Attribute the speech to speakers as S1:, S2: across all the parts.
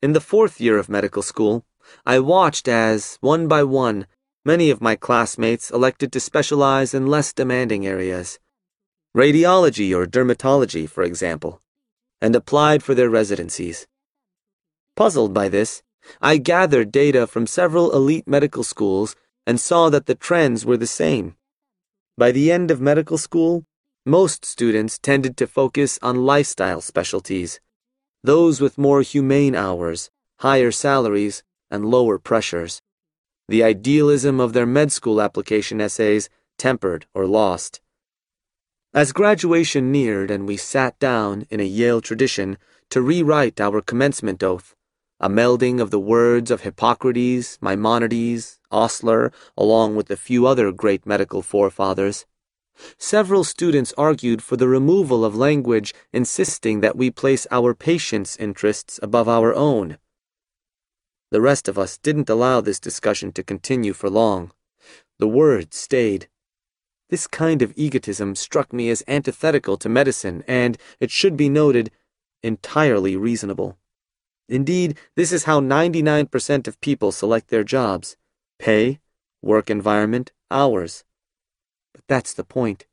S1: In the fourth year of medical school, I watched as, one by one, many of my classmates elected to specialize in less demanding areas. Radiology or dermatology, for example, and applied for their residencies. Puzzled by this, I gathered data from several elite medical schools and saw that the trends were the same. By the end of medical school, most students tended to focus on lifestyle specialties, those with more humane hours, higher salaries, and lower pressures. The idealism of their med school application essays tempered or lost. As graduation neared and we sat down, in a Yale tradition, to rewrite our commencement oath, a melding of the words of Hippocrates, Maimonides, Osler, along with a few other great medical forefathers. Several students argued for the removal of language insisting that we place our patients' interests above our own. The rest of us didn't allow this discussion to continue for long. The word stayed. This kind of egotism struck me as antithetical to medicine and, it should be noted, entirely reasonable. Indeed, this is how 99% of people select their jobs pay, work environment, hours. But that's the point.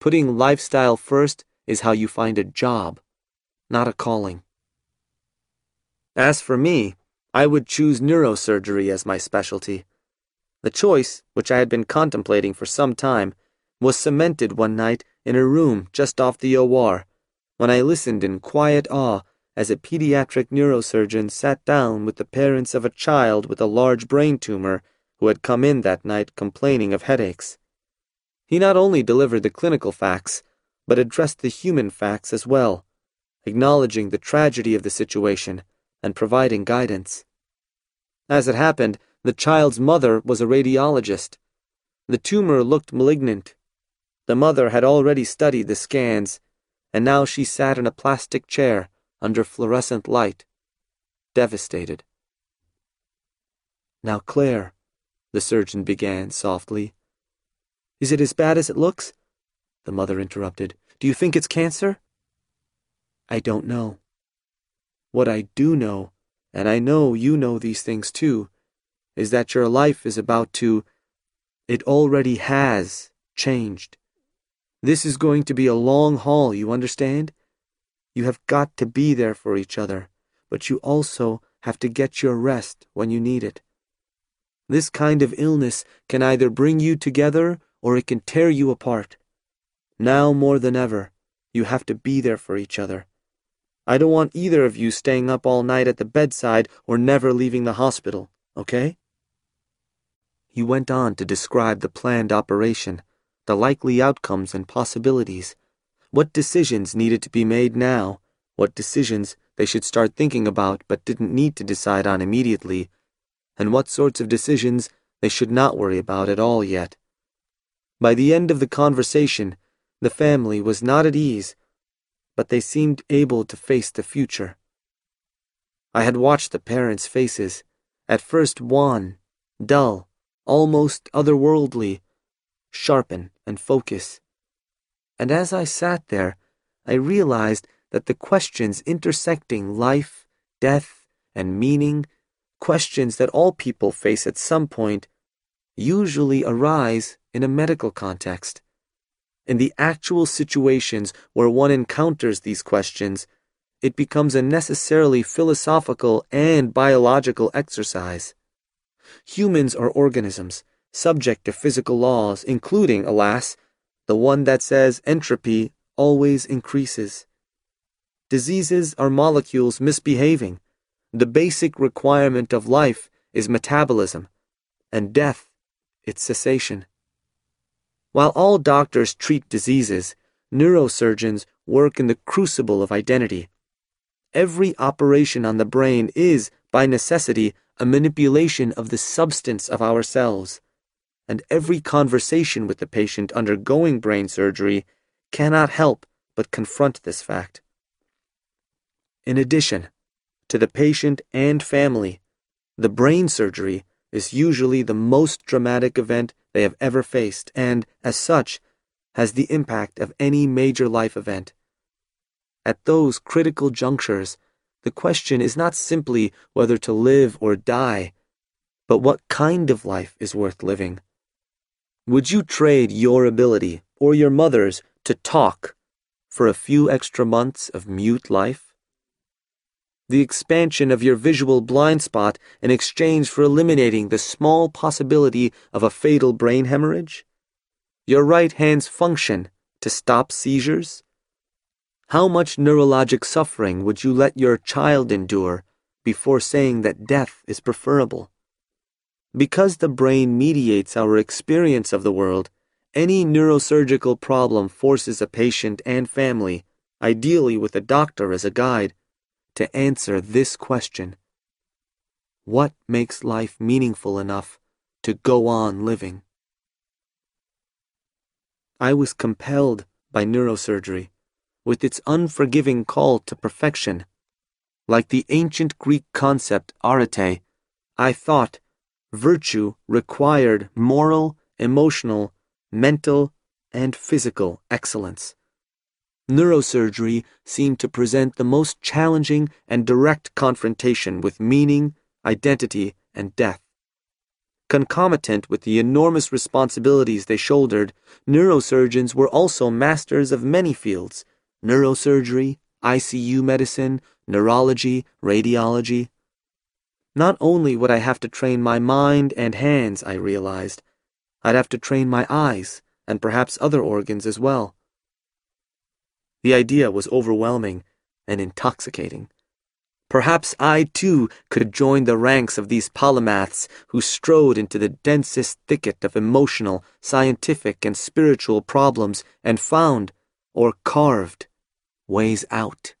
S1: Putting lifestyle first is how you find a job, not a calling. As for me, I would choose neurosurgery as my specialty. The choice, which I had been contemplating for some time, was cemented one night in a room just off the OR when I listened in quiet awe as a pediatric neurosurgeon sat down with the parents of a child with a large brain tumor who had come in that night complaining of headaches. He not only delivered the clinical facts, but addressed the human facts as well, acknowledging the tragedy of the situation and providing guidance. As it happened, the child's mother was a radiologist. The tumor looked malignant. The mother had already studied the scans, and now she sat in a plastic chair under fluorescent light, devastated. Now, Claire, the surgeon began softly. Is it as bad as it looks? The mother interrupted. Do you think it's cancer? I don't know. What I do know, and I know you know these things too, is that your life is about to. It already has changed. This is going to be a long haul, you understand? You have got to be there for each other, but you also have to get your rest when you need it. This kind of illness can either bring you together or it can tear you apart. Now more than ever, you have to be there for each other. I don't want either of you staying up all night at the bedside or never leaving the hospital, okay? He went on to describe the planned operation, the likely outcomes and possibilities what decisions needed to be made now, what decisions they should start thinking about but didn't need to decide on immediately, and what sorts of decisions they should not worry about at all yet. By the end of the conversation, the family was not at ease, but they seemed able to face the future. I had watched the parents' faces, at first wan, dull, almost otherworldly, sharpen and focus and as I sat there, I realized that the questions intersecting life, death, and meaning, questions that all people face at some point, usually arise in a medical context. In the actual situations where one encounters these questions, it becomes a necessarily philosophical and biological exercise. Humans are organisms, subject to physical laws, including, alas, the one that says entropy always increases. Diseases are molecules misbehaving. The basic requirement of life is metabolism, and death, its cessation. While all doctors treat diseases, neurosurgeons work in the crucible of identity. Every operation on the brain is, by necessity, a manipulation of the substance of ourselves and every conversation with the patient undergoing brain surgery cannot help but confront this fact. In addition, to the patient and family, the brain surgery is usually the most dramatic event they have ever faced and, as such, has the impact of any major life event. At those critical junctures, the question is not simply whether to live or die, but what kind of life is worth living. Would you trade your ability, or your mother's, to talk for a few extra months of mute life? The expansion of your visual blind spot in exchange for eliminating the small possibility of a fatal brain hemorrhage? Your right hand's function to stop seizures? How much neurologic suffering would you let your child endure before saying that death is preferable? Because the brain mediates our experience of the world, any neurosurgical problem forces a patient and family, ideally with a doctor as a guide, to answer this question What makes life meaningful enough to go on living? I was compelled by neurosurgery, with its unforgiving call to perfection. Like the ancient Greek concept arete, I thought virtue required moral, emotional, mental, and physical excellence. Neurosurgery seemed to present the most challenging and direct confrontation with meaning, identity, and death. Concomitant with the enormous responsibilities they shouldered, neurosurgeons were also masters of many fields neurosurgery, ICU medicine, neurology, radiology. Not only would I have to train my mind and hands, I realized, I'd have to train my eyes and perhaps other organs as well. The idea was overwhelming and intoxicating. Perhaps I too could join the ranks of these polymaths who strode into the densest thicket of emotional, scientific, and spiritual problems and found, or carved, ways out.